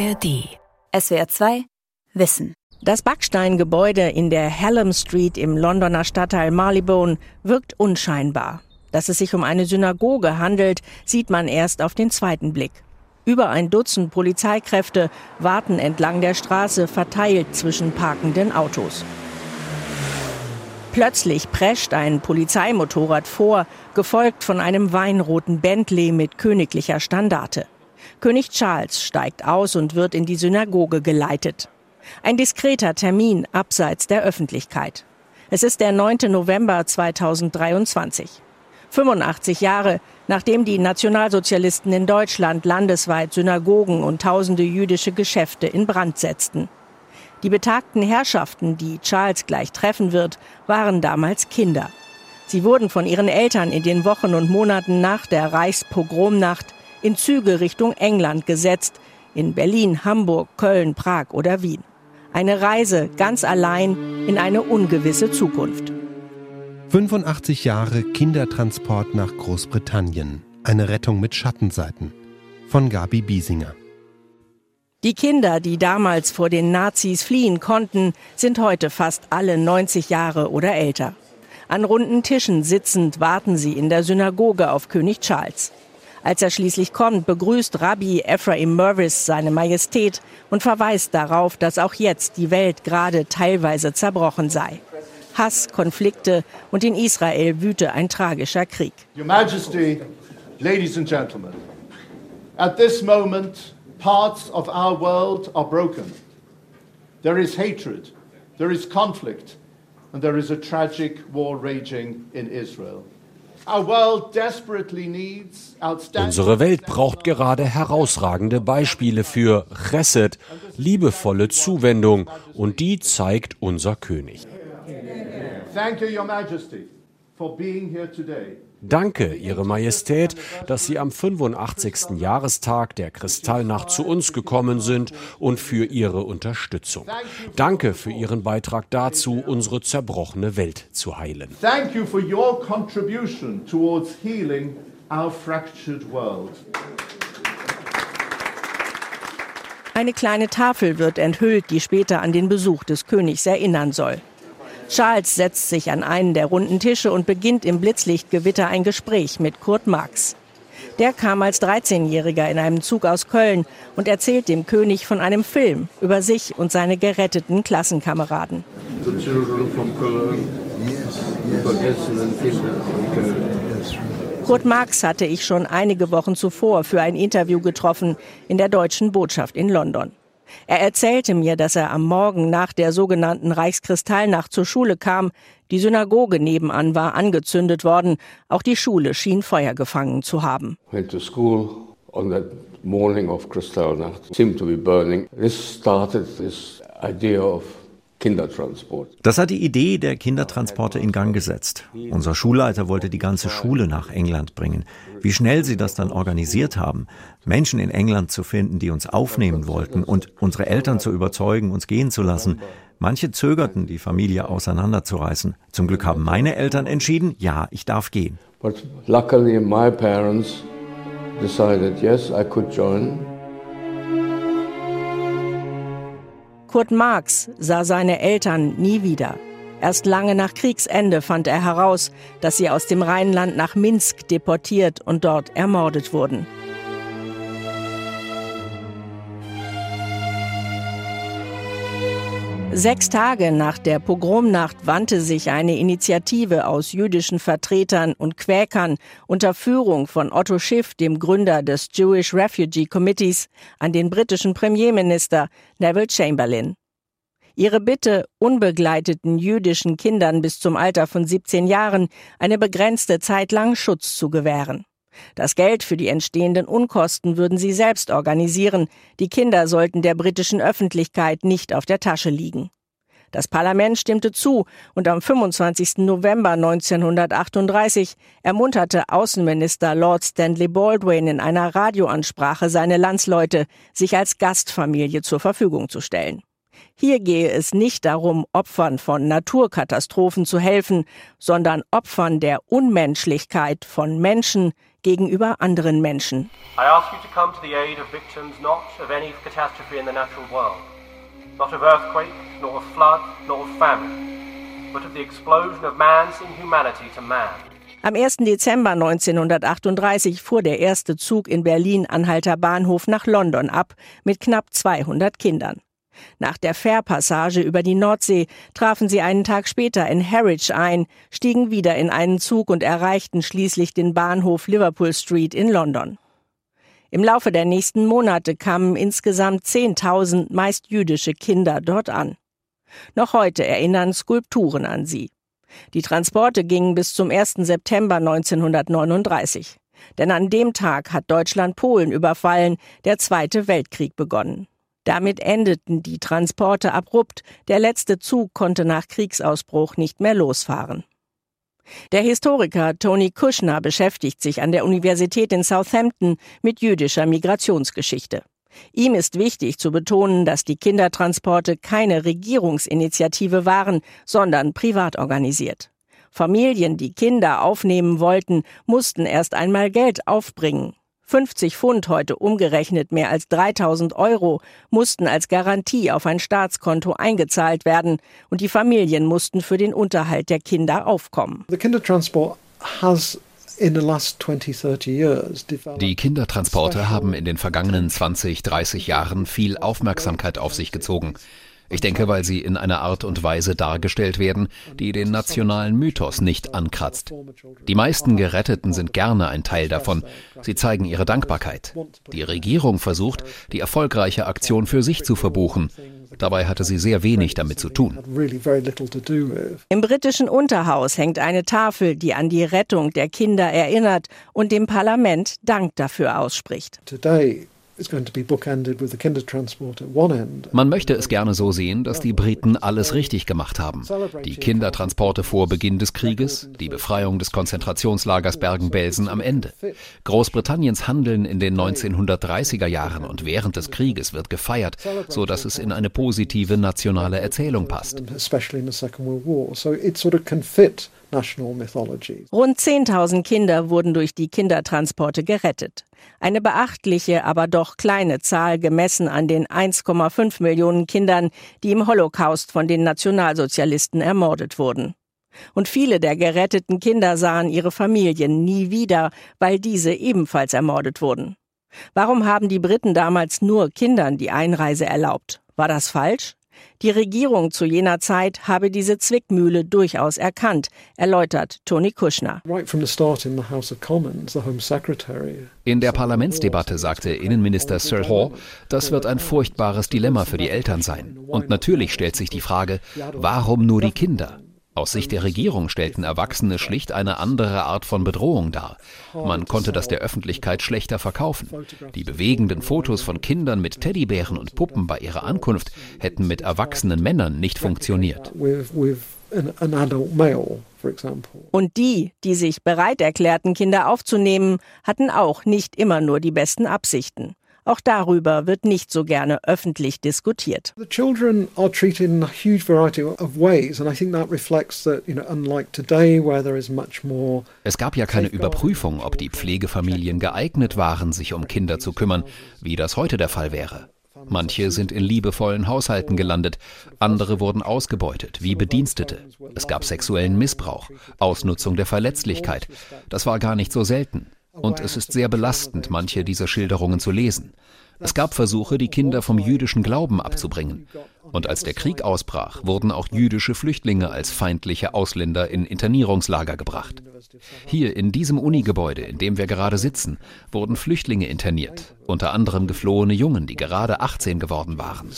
ARD. SWR 2 Wissen. Das Backsteingebäude in der Hallam Street im Londoner Stadtteil Marylebone wirkt unscheinbar. Dass es sich um eine Synagoge handelt, sieht man erst auf den zweiten Blick. Über ein Dutzend Polizeikräfte warten entlang der Straße verteilt zwischen parkenden Autos. Plötzlich prescht ein Polizeimotorrad vor, gefolgt von einem weinroten Bentley mit königlicher Standarte. König Charles steigt aus und wird in die Synagoge geleitet. Ein diskreter Termin abseits der Öffentlichkeit. Es ist der 9. November 2023. 85 Jahre, nachdem die Nationalsozialisten in Deutschland landesweit Synagogen und tausende jüdische Geschäfte in Brand setzten. Die betagten Herrschaften, die Charles gleich treffen wird, waren damals Kinder. Sie wurden von ihren Eltern in den Wochen und Monaten nach der Reichspogromnacht in Züge Richtung England gesetzt, in Berlin, Hamburg, Köln, Prag oder Wien. Eine Reise ganz allein in eine ungewisse Zukunft. 85 Jahre Kindertransport nach Großbritannien. Eine Rettung mit Schattenseiten. Von Gabi Biesinger. Die Kinder, die damals vor den Nazis fliehen konnten, sind heute fast alle 90 Jahre oder älter. An runden Tischen sitzend warten sie in der Synagoge auf König Charles. Als er schließlich kommt, begrüßt Rabbi Ephraim Mervis seine Majestät und verweist darauf, dass auch jetzt die Welt gerade teilweise zerbrochen sei. Hass, Konflikte und in Israel wüte ein tragischer Krieg. Your Majesty, ladies and gentlemen, at this moment parts of our world are broken. There is hatred, there is conflict, and there is a tragic war raging in Israel. Unsere Welt braucht gerade herausragende Beispiele für Chesed, liebevolle Zuwendung, und die zeigt unser König. Thank you, Your Majesty, for being here today. Danke, Ihre Majestät, dass Sie am 85. Jahrestag der Kristallnacht zu uns gekommen sind und für Ihre Unterstützung. Danke für Ihren Beitrag dazu, unsere zerbrochene Welt zu heilen. Thank you for your contribution towards healing our fractured world. Eine kleine Tafel wird enthüllt, die später an den Besuch des Königs erinnern soll. Charles setzt sich an einen der runden Tische und beginnt im Blitzlichtgewitter ein Gespräch mit Kurt Marx. Der kam als 13-Jähriger in einem Zug aus Köln und erzählt dem König von einem Film über sich und seine geretteten Klassenkameraden. Kurt Marx hatte ich schon einige Wochen zuvor für ein Interview getroffen in der deutschen Botschaft in London. Er erzählte mir, dass er am Morgen nach der sogenannten Reichskristallnacht zur Schule kam. Die Synagoge nebenan war angezündet worden. Auch die Schule schien Feuer gefangen zu haben. Went to school on that morning of Kristallnacht. Seemed to be burning. This started this idea of Kindertransport. Das hat die Idee der Kindertransporte in Gang gesetzt. Unser Schulleiter wollte die ganze Schule nach England bringen. Wie schnell sie das dann organisiert haben, Menschen in England zu finden, die uns aufnehmen wollten und unsere Eltern zu überzeugen, uns gehen zu lassen. Manche zögerten, die Familie auseinanderzureißen. Zum Glück haben meine Eltern entschieden, ja, ich darf gehen. But luckily my parents decided yes, I could join. Kurt Marx sah seine Eltern nie wieder. Erst lange nach Kriegsende fand er heraus, dass sie aus dem Rheinland nach Minsk deportiert und dort ermordet wurden. Sechs Tage nach der Pogromnacht wandte sich eine Initiative aus jüdischen Vertretern und Quäkern unter Führung von Otto Schiff, dem Gründer des Jewish Refugee Committees, an den britischen Premierminister Neville Chamberlain. Ihre Bitte, unbegleiteten jüdischen Kindern bis zum Alter von 17 Jahren eine begrenzte Zeit lang Schutz zu gewähren. Das Geld für die entstehenden Unkosten würden sie selbst organisieren. Die Kinder sollten der britischen Öffentlichkeit nicht auf der Tasche liegen. Das Parlament stimmte zu und am 25. November 1938 ermunterte Außenminister Lord Stanley Baldwin in einer Radioansprache seine Landsleute, sich als Gastfamilie zur Verfügung zu stellen. Hier gehe es nicht darum, Opfern von Naturkatastrophen zu helfen, sondern Opfern der Unmenschlichkeit von Menschen, gegenüber anderen Menschen. I ask you to come to the aid of victims not of any catastrophe in the natural world, not of earthquake, nor of flood, nor of famine, but of the explosion of man's inhumanity to man. Am 1. Dezember 1938 fuhr der erste Zug in Berlin-Anhalter Bahnhof nach London ab mit knapp 200 Kindern. Nach der Fährpassage über die Nordsee trafen sie einen Tag später in Harwich ein, stiegen wieder in einen Zug und erreichten schließlich den Bahnhof Liverpool Street in London. Im Laufe der nächsten Monate kamen insgesamt 10.000 meist jüdische Kinder dort an. Noch heute erinnern Skulpturen an sie. Die Transporte gingen bis zum 1. September 1939. Denn an dem Tag hat Deutschland Polen überfallen, der Zweite Weltkrieg begonnen. Damit endeten die Transporte abrupt, der letzte Zug konnte nach Kriegsausbruch nicht mehr losfahren. Der Historiker Tony Kushner beschäftigt sich an der Universität in Southampton mit jüdischer Migrationsgeschichte. Ihm ist wichtig zu betonen, dass die Kindertransporte keine Regierungsinitiative waren, sondern privat organisiert. Familien, die Kinder aufnehmen wollten, mussten erst einmal Geld aufbringen. 50 Pfund heute umgerechnet mehr als 3000 Euro mussten als Garantie auf ein Staatskonto eingezahlt werden und die Familien mussten für den Unterhalt der Kinder aufkommen. Die Kindertransporte haben in den vergangenen 20, 30 Jahren viel Aufmerksamkeit auf sich gezogen. Ich denke, weil sie in einer Art und Weise dargestellt werden, die den nationalen Mythos nicht ankratzt. Die meisten Geretteten sind gerne ein Teil davon. Sie zeigen ihre Dankbarkeit. Die Regierung versucht, die erfolgreiche Aktion für sich zu verbuchen. Dabei hatte sie sehr wenig damit zu tun. Im britischen Unterhaus hängt eine Tafel, die an die Rettung der Kinder erinnert und dem Parlament Dank dafür ausspricht. Man möchte es gerne so sehen, dass die Briten alles richtig gemacht haben. Die Kindertransporte vor Beginn des Krieges, die Befreiung des Konzentrationslagers Bergen-Belsen am Ende. Großbritanniens Handeln in den 1930er Jahren und während des Krieges wird gefeiert, so dass es in eine positive nationale Erzählung passt. Rund 10.000 Kinder wurden durch die Kindertransporte gerettet. Eine beachtliche, aber doch kleine Zahl gemessen an den 1,5 Millionen Kindern, die im Holocaust von den Nationalsozialisten ermordet wurden. Und viele der geretteten Kinder sahen ihre Familien nie wieder, weil diese ebenfalls ermordet wurden. Warum haben die Briten damals nur Kindern die Einreise erlaubt? War das falsch? Die Regierung zu jener Zeit habe diese Zwickmühle durchaus erkannt, erläutert Tony Kushner. In der Parlamentsdebatte sagte Innenminister Sir Hall, das wird ein furchtbares Dilemma für die Eltern sein. Und natürlich stellt sich die Frage, warum nur die Kinder? Aus Sicht der Regierung stellten Erwachsene schlicht eine andere Art von Bedrohung dar. Man konnte das der Öffentlichkeit schlechter verkaufen. Die bewegenden Fotos von Kindern mit Teddybären und Puppen bei ihrer Ankunft hätten mit erwachsenen Männern nicht funktioniert. Und die, die sich bereit erklärten, Kinder aufzunehmen, hatten auch nicht immer nur die besten Absichten. Auch darüber wird nicht so gerne öffentlich diskutiert. The children are treated in a huge variety of ways and I think that reflects that, you know, unlike today where there is much more Es gab ja keine Überprüfung, ob die Pflegefamilien geeignet waren, sich um Kinder zu kümmern, wie das heute der Fall wäre. Manche sind in liebevollen Haushalten gelandet, andere wurden ausgebeutet, wie Bedienstete. Es gab sexuellen Missbrauch, Ausnutzung der Verletzlichkeit. Das war gar nicht so selten. Und es ist sehr belastend, manche dieser Schilderungen zu lesen. Es gab Versuche, die Kinder vom jüdischen Glauben abzubringen. Und als der Krieg ausbrach, wurden auch jüdische Flüchtlinge als feindliche Ausländer in Internierungslager gebracht. Hier in diesem Unigebäude, in dem wir gerade sitzen, wurden Flüchtlinge interniert, unter anderem geflohene Jungen, die gerade 18 geworden waren.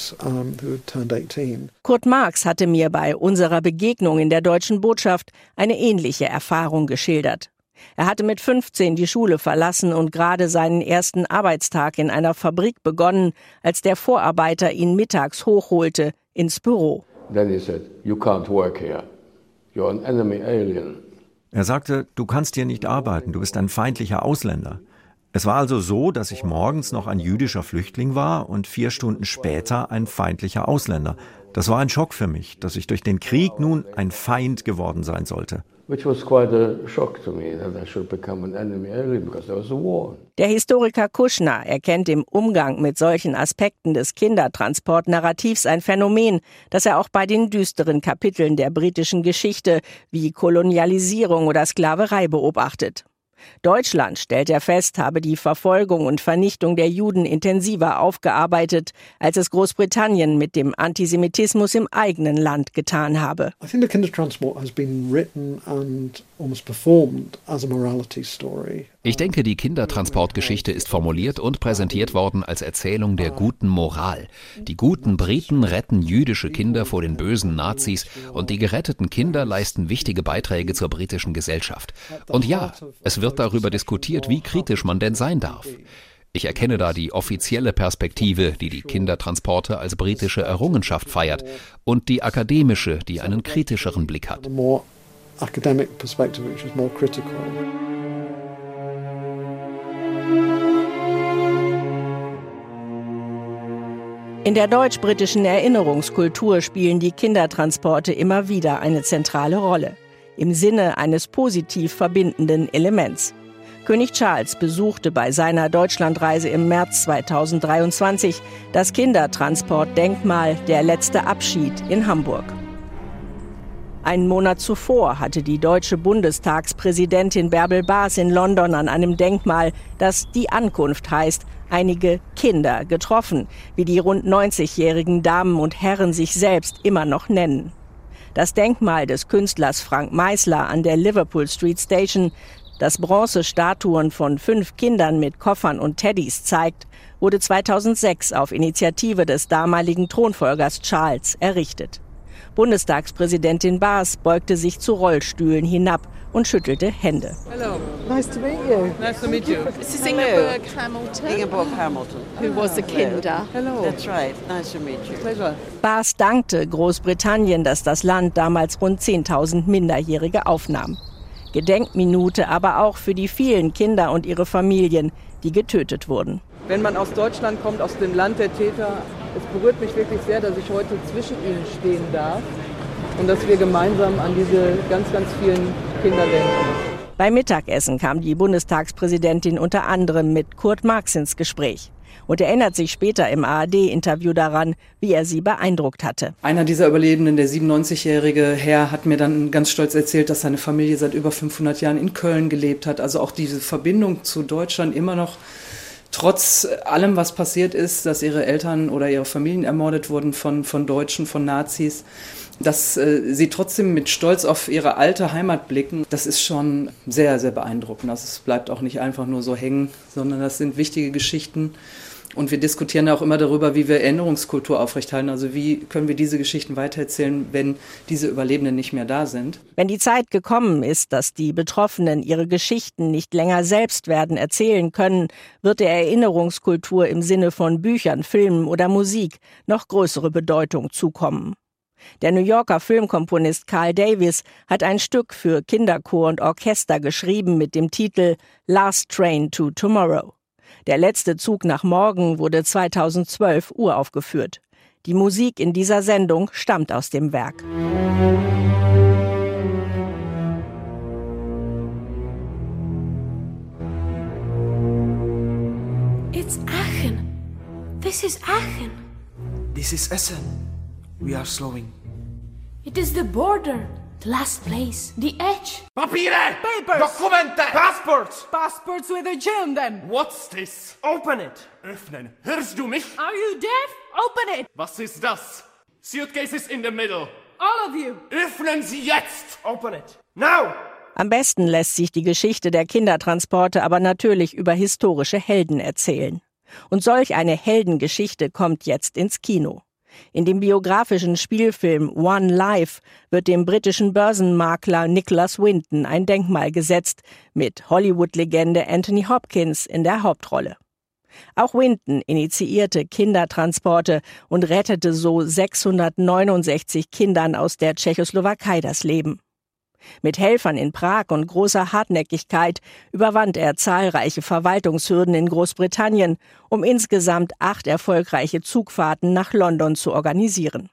Kurt Marx hatte mir bei unserer Begegnung in der deutschen Botschaft eine ähnliche Erfahrung geschildert. Er hatte mit 15 die Schule verlassen und gerade seinen ersten Arbeitstag in einer Fabrik begonnen, als der Vorarbeiter ihn mittags hochholte ins Büro. Er sagte, du kannst hier nicht arbeiten, du bist ein feindlicher Ausländer. Es war also so, dass ich morgens noch ein jüdischer Flüchtling war und vier Stunden später ein feindlicher Ausländer. Das war ein Schock für mich, dass ich durch den Krieg nun ein Feind geworden sein sollte. Der Historiker Kuschner erkennt im Umgang mit solchen Aspekten des Kindertransportnarrativs ein Phänomen, das er auch bei den düsteren Kapiteln der britischen Geschichte wie Kolonialisierung oder Sklaverei beobachtet. Deutschland, stellt er fest, habe die Verfolgung und Vernichtung der Juden intensiver aufgearbeitet, als es Großbritannien mit dem Antisemitismus im eigenen Land getan habe. I think the Kindertransport has been written and Ich denke, die Kindertransportgeschichte ist formuliert und präsentiert worden als Erzählung der guten Moral. Die guten Briten retten jüdische Kinder vor den bösen Nazis und die geretteten Kinder leisten wichtige Beiträge zur britischen Gesellschaft. Und ja, es wird darüber diskutiert, wie kritisch man denn sein darf. Ich erkenne da die offizielle Perspektive, die die Kindertransporte als britische Errungenschaft feiert, und die akademische, die einen kritischeren Blick hat. Academic perspective, which is more critical. In der deutsch-britischen Erinnerungskultur spielen die Kindertransporte immer wieder eine zentrale Rolle, im Sinne eines positiv verbindenden Elements. König Charles besuchte bei seiner Deutschlandreise im März 2023 das Kindertransportdenkmal Der letzte Abschied in Hamburg. Einen Monat zuvor hatte die deutsche Bundestagspräsidentin Bärbel Baas in London an einem Denkmal, das die Ankunft heißt, einige Kinder getroffen, wie die rund 90-jährigen Damen und Herren sich selbst immer noch nennen. Das Denkmal des Künstlers Frank Meisler an der Liverpool Street Station, das Bronzestatuen von fünf Kindern mit Koffern und Teddys zeigt, wurde 2006 auf Initiative des damaligen Thronfolgers Charles errichtet. Bundestagspräsidentin Baas beugte sich zu Rollstühlen hinab und schüttelte Hände. Hello. Nice to meet you. Nice to meet you. This is Ingeborg Hamilton. Ingeborg Hamilton. Who was a Kinder. Hello. That's right. Nice to meet you. Pleasure. Baas dankte Großbritannien, dass das Land damals rund 10.000 Minderjährige aufnahm. Gedenkminute aber auch für die vielen Kinder und ihre Familien, die getötet wurden. Wenn man aus Deutschland kommt, aus dem Land der Täter, es berührt mich wirklich sehr, dass ich heute zwischen ihnen stehen darf und dass wir gemeinsam an diese ganz, ganz vielen Kinder denken. Beim Mittagessen kam die Bundestagspräsidentin unter anderem mit Kurt Marx ins Gespräch und erinnert sich später im ARD-Interview daran, wie er sie beeindruckt hatte. Einer dieser Überlebenden, der 97-jährige Herr, hat mir dann ganz stolz erzählt, dass seine Familie seit über 500 Jahren in Köln gelebt hat. Also auch diese Verbindung zu Deutschland immer noch trotz allem, was passiert ist, dass ihre Eltern oder ihre Familien ermordet wurden von, von Deutschen, von Nazis, dass äh, sie trotzdem mit Stolz auf ihre alte Heimat blicken, das ist schon sehr, sehr beeindruckend. Das also bleibt auch nicht einfach nur so hängen, sondern das sind wichtige Geschichten. Und wir diskutieren auch immer darüber, wie wir Erinnerungskultur aufrechthalten. Also wie können wir diese Geschichten weitererzählen, wenn diese Überlebenden nicht mehr da sind. Wenn die Zeit gekommen ist, dass die Betroffenen ihre Geschichten nicht länger selbst werden erzählen können, wird der Erinnerungskultur im Sinne von Büchern, Filmen oder Musik noch größere Bedeutung zukommen. Der New Yorker Filmkomponist Carl Davis hat ein Stück für Kinderchor und Orchester geschrieben mit dem Titel Last Train to Tomorrow. Der letzte Zug nach morgen wurde 2012 uraufgeführt. Die Musik in dieser Sendung stammt aus dem Werk. It's Aachen. This is Aachen. This is Essen. We are slowing. It is the border. The last place. The edge. Papiere! Papers! Dokumente! Passports! Passports with a gem then! What's this? Open it! Öffnen. Hörst du mich? Are you deaf? Open it! Was ist das? Suitcase is in the middle. All of you! Öffnen Sie jetzt! Open it! Now! Am besten lässt sich die Geschichte der Kindertransporte aber natürlich über historische Helden erzählen. Und solch eine Heldengeschichte kommt jetzt ins Kino. In dem biografischen Spielfilm One Life wird dem britischen Börsenmakler Nicholas Winton ein Denkmal gesetzt, mit Hollywood-Legende Anthony Hopkins in der Hauptrolle. Auch Winton initiierte Kindertransporte und rettete so 669 Kindern aus der Tschechoslowakei das Leben. Mit Helfern in Prag und großer Hartnäckigkeit überwand er zahlreiche Verwaltungshürden in Großbritannien, um insgesamt acht erfolgreiche Zugfahrten nach London zu organisieren.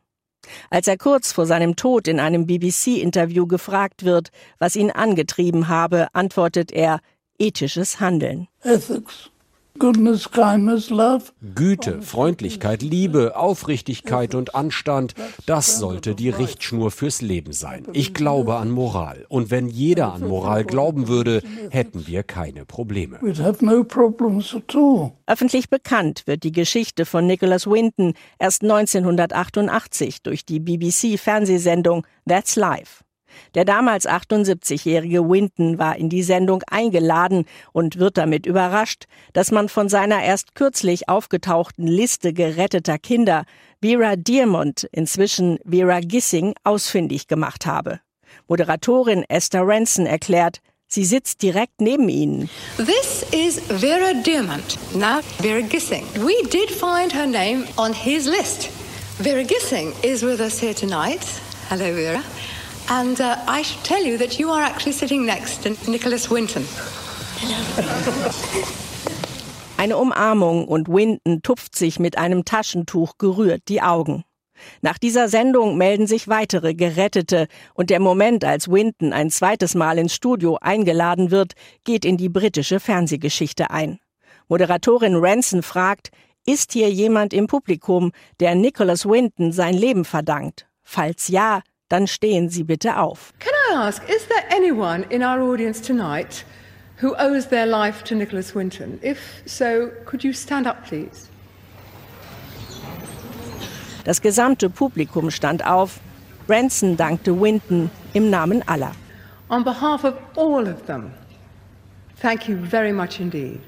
Als er kurz vor seinem Tod in einem BBC-Interview gefragt wird, was ihn angetrieben habe, antwortet er ethisches Handeln. Ethics. Goodness, kindness, love. Güte, Freundlichkeit, Liebe, Aufrichtigkeit und Anstand, das sollte die Richtschnur fürs Leben sein. Ich glaube an Moral. Und wenn jeder an Moral glauben würde, hätten wir keine Probleme. Öffentlich bekannt wird die Geschichte von Nicholas Winton erst 1988 durch die BBC-Fernsehsendung That's Life. Der damals 78-jährige Winton war in die Sendung eingeladen und wird damit überrascht, dass man von seiner erst kürzlich aufgetauchten Liste geretteter Kinder Vera Diamond, inzwischen Vera Gissing, ausfindig gemacht habe. Moderatorin Esther Ranson erklärt, Sie sitzt direkt neben ihnen. This is Vera Diamond, now Vera Gissing. We did find her name on his list. Vera Gissing is with us here tonight. Hello, Vera. And uh, I should tell you that you are actually sitting next to Nicholas Winton. Eine Umarmung und Winton tupft sich mit einem Taschentuch gerührt die Augen. Nach dieser Sendung melden sich weitere Gerettete und der Moment, als Winton ein zweites Mal ins Studio eingeladen wird, geht in die britische Fernsehgeschichte ein. Moderatorin Ranson fragt, ist hier jemand im Publikum, der Nicholas Winton sein Leben verdankt? Falls ja, dann stehen Sie bitte auf. Can I ask, is there anyone in our audience tonight who owes their life to Nicholas Winton? If so, could you stand up, please? Das gesamte Publikum stand auf. Branson dankte Winton im Namen aller. On behalf of all of them, thank you very much indeed.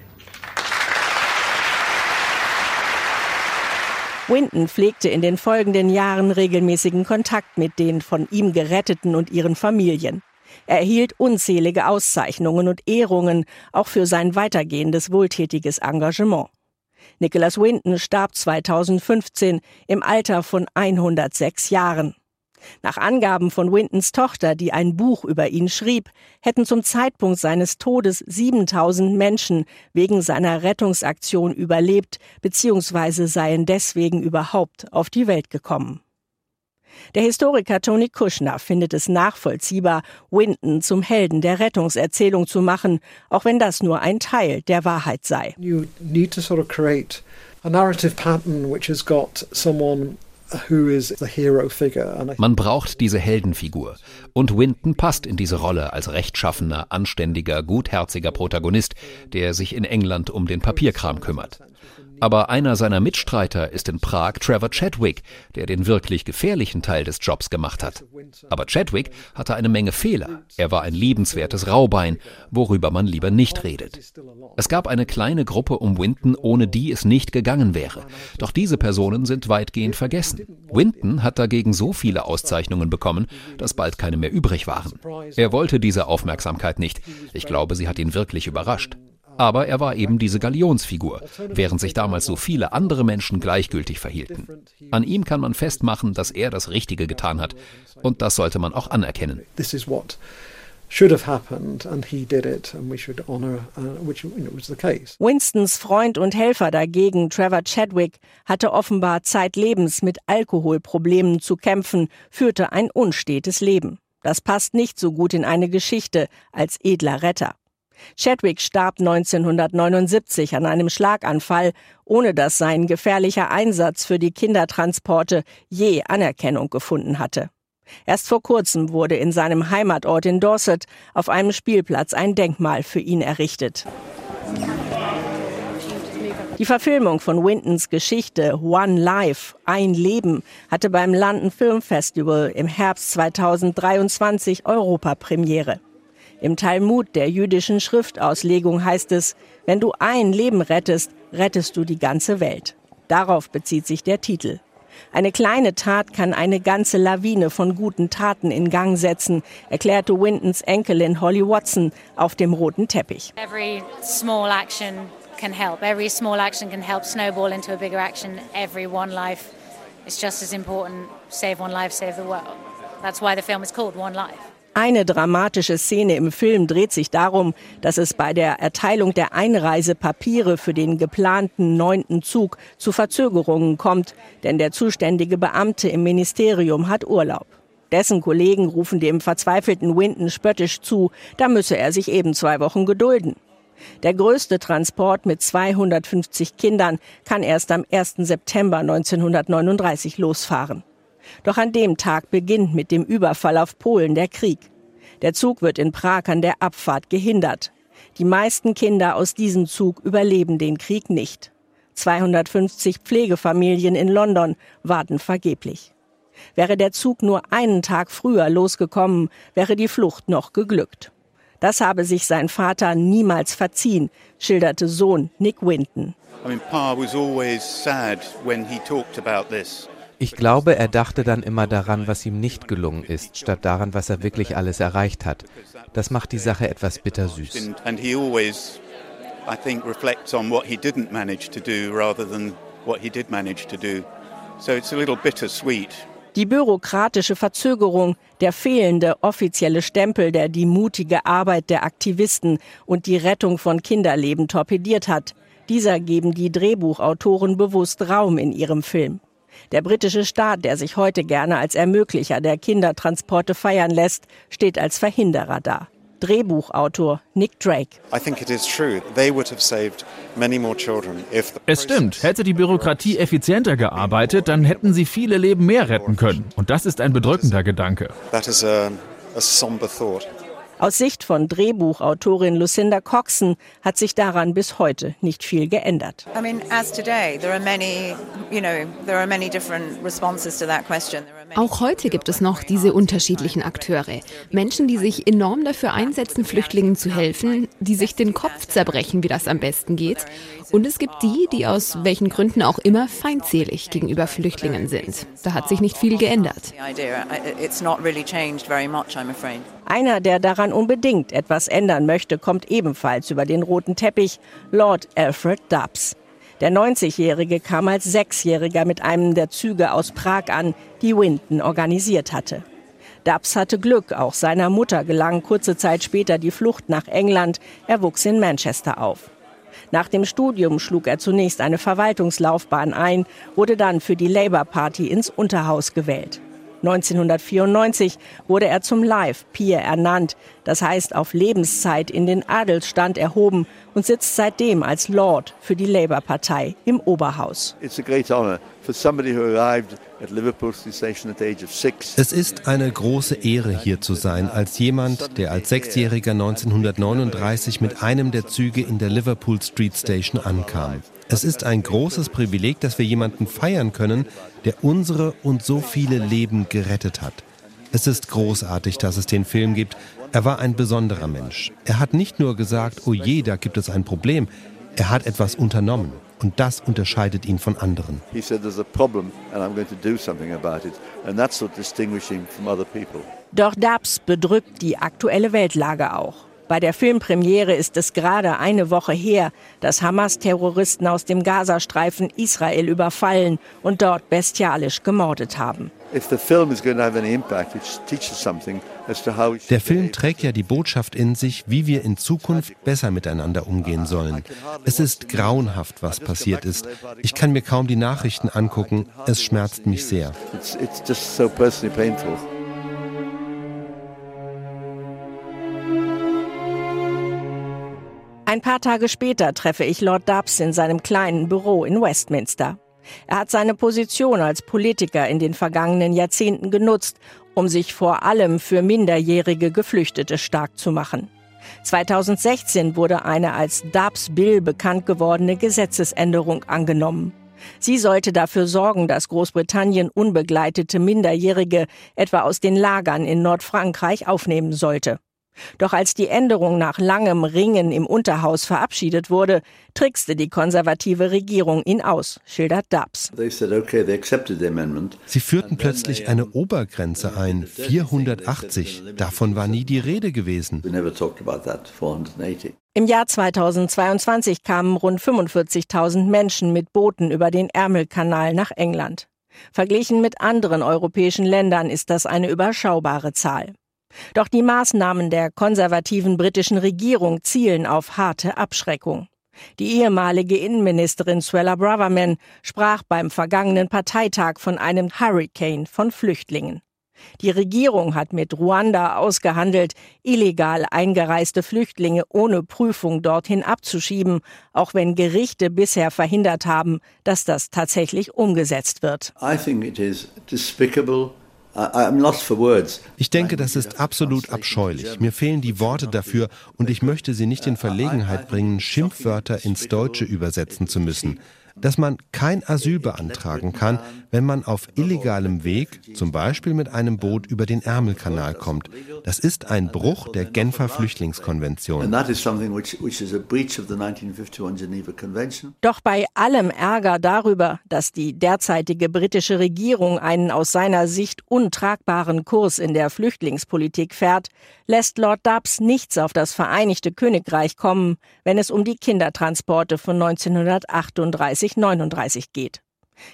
Winton pflegte in den folgenden Jahren regelmäßigen Kontakt mit den von ihm Geretteten und ihren Familien. Er erhielt unzählige Auszeichnungen und Ehrungen, auch für sein weitergehendes wohltätiges Engagement. Nicholas Winton starb 2015 im Alter von 106 Jahren. Nach Angaben von Wintons Tochter, die ein Buch über ihn schrieb, hätten zum Zeitpunkt seines Todes 7000 Menschen wegen seiner Rettungsaktion überlebt bzw. seien deswegen überhaupt auf die Welt gekommen. Der Historiker Tony Kushner findet es nachvollziehbar, Winton zum Helden der Rettungserzählung zu machen, auch wenn das nur ein Teil der Wahrheit sei. You need to sort of create a narrative pattern which has got someone man braucht diese Heldenfigur. Und Winton passt in diese Rolle als rechtschaffener, anständiger, gutherziger Protagonist, der sich in England um den Papierkram kümmert. Aber einer seiner Mitstreiter ist in Prag Trevor Chadwick, der den wirklich gefährlichen Teil des Jobs gemacht hat. Aber Chadwick hatte eine Menge Fehler. Er war ein liebenswertes Raubein, worüber man lieber nicht redet. Es gab eine kleine Gruppe um Winton, ohne die es nicht gegangen wäre. Doch diese Personen sind weitgehend vergessen. Winton hat dagegen so viele Auszeichnungen bekommen, dass bald keine mehr übrig waren. Er wollte diese Aufmerksamkeit nicht. Ich glaube, sie hat ihn wirklich überrascht. Aber er war eben diese Galionsfigur, während sich damals so viele andere Menschen gleichgültig verhielten. An ihm kann man festmachen, dass er das Richtige getan hat. Und das sollte man auch anerkennen. Winstons Freund und Helfer dagegen, Trevor Chadwick, hatte offenbar zeitlebens mit Alkoholproblemen zu kämpfen, führte ein unstetes Leben. Das passt nicht so gut in eine Geschichte als edler Retter. Chadwick starb 1979 an einem Schlaganfall, ohne dass sein gefährlicher Einsatz für die Kindertransporte je Anerkennung gefunden hatte. Erst vor kurzem wurde in seinem Heimatort in Dorset auf einem Spielplatz ein Denkmal für ihn errichtet. Die Verfilmung von Wintons Geschichte One Life, ein Leben, hatte beim London Film Festival im Herbst 2023 Europapremiere. Im Talmud der jüdischen Schriftauslegung heißt es, wenn du ein Leben rettest, rettest du die ganze Welt. Darauf bezieht sich der Titel. Eine kleine Tat kann eine ganze Lawine von guten Taten in Gang setzen, erklärte Wintons Enkelin Holly Watson auf dem roten Teppich. Every small action can help. Every small action can help snowball into a bigger action. Every one life is just as important. Save one life, save the world. That's why the film is called One Life. Eine dramatische Szene im Film dreht sich darum, dass es bei der Erteilung der Einreisepapiere für den geplanten neunten Zug zu Verzögerungen kommt, denn der zuständige Beamte im Ministerium hat Urlaub. Dessen Kollegen rufen dem verzweifelten Winton spöttisch zu, da müsse er sich eben zwei Wochen gedulden. Der größte Transport mit 250 Kindern kann erst am 1. September 1939 losfahren. Doch an dem Tag beginnt mit dem Überfall auf Polen der Krieg. Der Zug wird in Prag an der Abfahrt gehindert. Die meisten Kinder aus diesem Zug überleben den Krieg nicht. 250 Pflegefamilien in London warten vergeblich. Wäre der Zug nur einen Tag früher losgekommen, wäre die Flucht noch geglückt. Das habe sich sein Vater niemals verziehen, schilderte Sohn Nick Winton. I mean, Pa was always sad when he talked about this. Ich glaube, er dachte dann immer daran, was ihm nicht gelungen ist, statt daran, was er wirklich alles erreicht hat. Das macht die Sache etwas bittersüß. And he always, I think, reflects on what he didn't manage to do rather than what he did manage to do. So it's a little bittersweet. Die bürokratische Verzögerung, der fehlende offizielle Stempel, der die mutige Arbeit der Aktivisten und die Rettung von Kinderleben torpediert hat, dieser geben die Drehbuchautoren bewusst Raum in ihrem Film. Der britische Staat, der sich heute gerne als Ermöglicher der Kindertransporte feiern lässt, steht als Verhinderer da. Drehbuchautor Nick Drake. Es stimmt, hätte die Bürokratie effizienter gearbeitet, dann hätten sie viele Leben mehr retten können. Und das ist ein bedrückender Gedanke. Aus Sicht von Drehbuchautorin Lucinda Coxon hat sich daran bis heute nicht viel geändert. I mean, as today, there are many, you know, there are many different responses to that question. Auch heute gibt es noch diese unterschiedlichen Akteure. Menschen, die sich enorm dafür einsetzen, Flüchtlingen zu helfen, die sich den Kopf zerbrechen, wie das am besten geht. Und es gibt die, die aus welchen Gründen auch immer feindselig gegenüber Flüchtlingen sind. Da hat sich nicht viel geändert. Einer, der daran unbedingt etwas ändern möchte, kommt ebenfalls über den roten Teppich, Lord Alfred Dubs. Der 90-Jährige kam als Sechsjähriger mit einem der Züge aus Prag an, die Winton organisiert hatte. Dubs hatte Glück, auch seiner Mutter gelang kurze Zeit später die Flucht nach England. Er wuchs in Manchester auf. Nach dem Studium schlug er zunächst eine Verwaltungslaufbahn ein, wurde dann für die Labour Party ins Unterhaus gewählt. 1994 wurde er zum Life Peer ernannt, das heißt auf Lebenszeit in den Adelsstand erhoben und sitzt seitdem als Lord für die Labour-Partei im Oberhaus. Es ist eine große Ehre, hier zu sein, als jemand, der als Sechsjähriger 1939 mit einem der Züge in der Liverpool Street Station ankam. Es ist ein großes Privileg, dass wir jemanden feiern können, der unsere und so viele Leben gerettet hat. Es ist großartig, dass es den Film gibt. Er war ein besonderer Mensch. Er hat nicht nur gesagt, oh je, da gibt es ein Problem. Er hat etwas unternommen. Und das unterscheidet ihn von anderen. Doch Dubs bedrückt die aktuelle Weltlage auch. Bei der Filmpremiere ist es gerade eine Woche her, dass Hamas-Terroristen aus dem Gazastreifen Israel überfallen und dort bestialisch gemordet haben. Der Film trägt ja die Botschaft in sich, wie wir in Zukunft besser miteinander umgehen sollen. Es ist grauenhaft, was passiert ist. Ich kann mir kaum die Nachrichten angucken. Es schmerzt mich sehr. Ein paar Tage später treffe ich Lord Dubs in seinem kleinen Büro in Westminster. Er hat seine Position als Politiker in den vergangenen Jahrzehnten genutzt, um sich vor allem für minderjährige Geflüchtete stark zu machen. 2016 wurde eine als Dubs Bill bekannt gewordene Gesetzesänderung angenommen. Sie sollte dafür sorgen, dass Großbritannien unbegleitete Minderjährige etwa aus den Lagern in Nordfrankreich aufnehmen sollte. Doch als die Änderung nach langem Ringen im Unterhaus verabschiedet wurde, trickste die konservative Regierung ihn aus, schildert Dubs. Sie führten plötzlich eine Obergrenze ein, 480. Davon war nie die Rede gewesen. Im Jahr 2022 kamen rund 45.000 Menschen mit Booten über den Ärmelkanal nach England. Verglichen mit anderen europäischen Ländern ist das eine überschaubare Zahl. Doch die Maßnahmen der konservativen britischen Regierung zielen auf harte Abschreckung. Die ehemalige Innenministerin Suella Braverman sprach beim vergangenen Parteitag von einem Hurricane von Flüchtlingen. Die Regierung hat mit Ruanda ausgehandelt, illegal eingereiste Flüchtlinge ohne Prüfung dorthin abzuschieben, auch wenn Gerichte bisher verhindert haben, dass das tatsächlich umgesetzt wird. I think it is despicable ich denke, das ist absolut abscheulich. Mir fehlen die Worte dafür und ich möchte Sie nicht in Verlegenheit bringen, Schimpfwörter ins Deutsche übersetzen zu müssen dass man kein Asyl beantragen kann, wenn man auf illegalem Weg, zum Beispiel mit einem Boot über den Ärmelkanal kommt. Das ist ein Bruch der Genfer Flüchtlingskonvention. Doch bei allem Ärger darüber, dass die derzeitige britische Regierung einen aus seiner Sicht untragbaren Kurs in der Flüchtlingspolitik fährt, lässt Lord Dubs nichts auf das Vereinigte Königreich kommen, wenn es um die Kindertransporte von 1938 39 geht.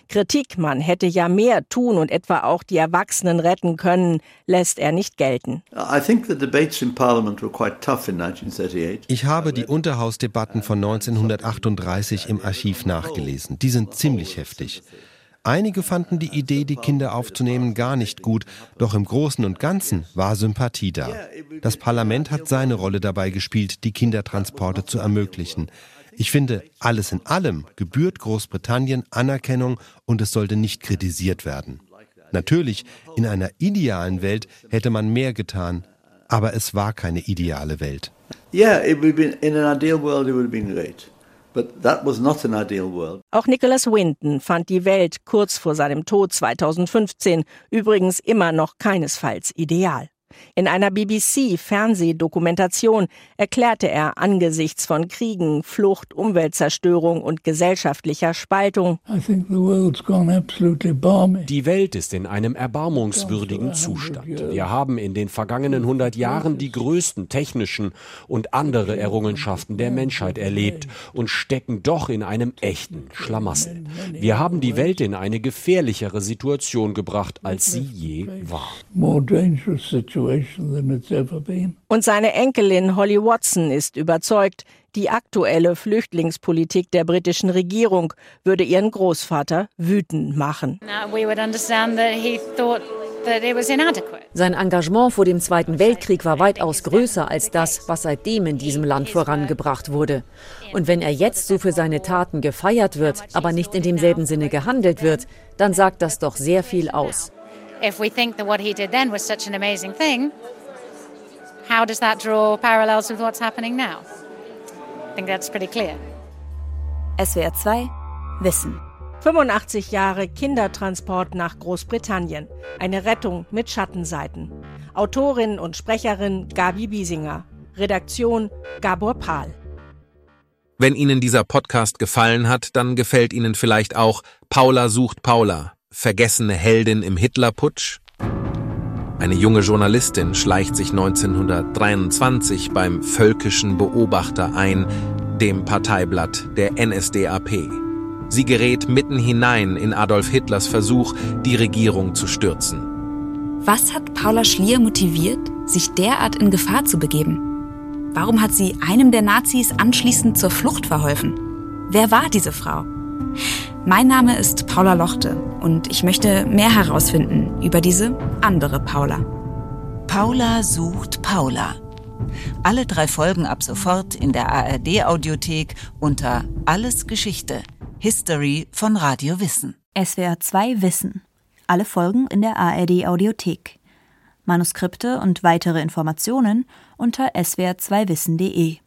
Kritik, man hätte ja mehr tun und etwa auch die Erwachsenen retten können, lässt er nicht gelten. Ich habe die Unterhausdebatten von 1938 im Archiv nachgelesen. Die sind ziemlich heftig. Einige fanden die Idee, die Kinder aufzunehmen, gar nicht gut, doch im Großen und Ganzen war Sympathie da. Das Parlament hat seine Rolle dabei gespielt, die Kindertransporte zu ermöglichen. Ich finde, alles in allem gebührt Großbritannien Anerkennung und es sollte nicht kritisiert werden. Natürlich, in einer idealen Welt hätte man mehr getan, aber es war keine ideale Welt. Yeah, it would been in an ideal world it would have been great. Auch Nicholas Winton fand die Welt kurz vor seinem Tod 2015 übrigens immer noch keinesfalls ideal. In einer BBC-Fernsehdokumentation erklärte er angesichts von Kriegen, Flucht, Umweltzerstörung und gesellschaftlicher Spaltung, die Welt ist in einem erbarmungswürdigen Zustand. Wir haben in den vergangenen 100 Jahren die größten technischen und andere Errungenschaften der Menschheit erlebt und stecken doch in einem echten Schlamassel. Wir haben die Welt in eine gefährlichere Situation gebracht, als sie je war. Und seine Enkelin Holly Watson ist überzeugt, die aktuelle Flüchtlingspolitik der britischen Regierung würde ihren Großvater wütend machen. Sein Engagement vor dem Zweiten Weltkrieg war weitaus größer als das, was seitdem in diesem Land vorangebracht wurde. Und wenn er jetzt so für seine Taten gefeiert wird, aber nicht in demselben Sinne gehandelt wird, dann sagt das doch sehr viel aus if we think that what he did then was such an amazing thing, how does that draw parallels with what's happening now? I think that's pretty clear. SWR 2 Wissen. 85 Jahre Kindertransport nach Großbritannien. Eine Rettung mit Schattenseiten. Autorin und Sprecherin Gabi Biesinger. Redaktion Gabor Pahl. Wenn Ihnen dieser Podcast gefallen hat, dann gefällt Ihnen vielleicht auch Paula sucht Paula vergessene Heldin im Hitlerputsch? Eine junge Journalistin schleicht sich 1923 beim Völkischen Beobachter ein, dem Parteiblatt der NSDAP. Sie gerät mitten hinein in Adolf Hitlers Versuch, die Regierung zu stürzen. Was hat Paula Schlier motiviert, sich derart in Gefahr zu begeben? Warum hat sie einem der Nazis anschließend zur Flucht verholfen? Wer war diese Frau? Mein Name ist Paula Lochte und ich möchte mehr herausfinden über diese andere Paula. Paula sucht Paula. Alle drei Folgen ab sofort in der ARD-Audiothek unter Alles Geschichte. History von Radio Wissen. SWR 2 Wissen. Alle Folgen in der ARD-Audiothek. Manuskripte und weitere Informationen unter swr2wissen.de.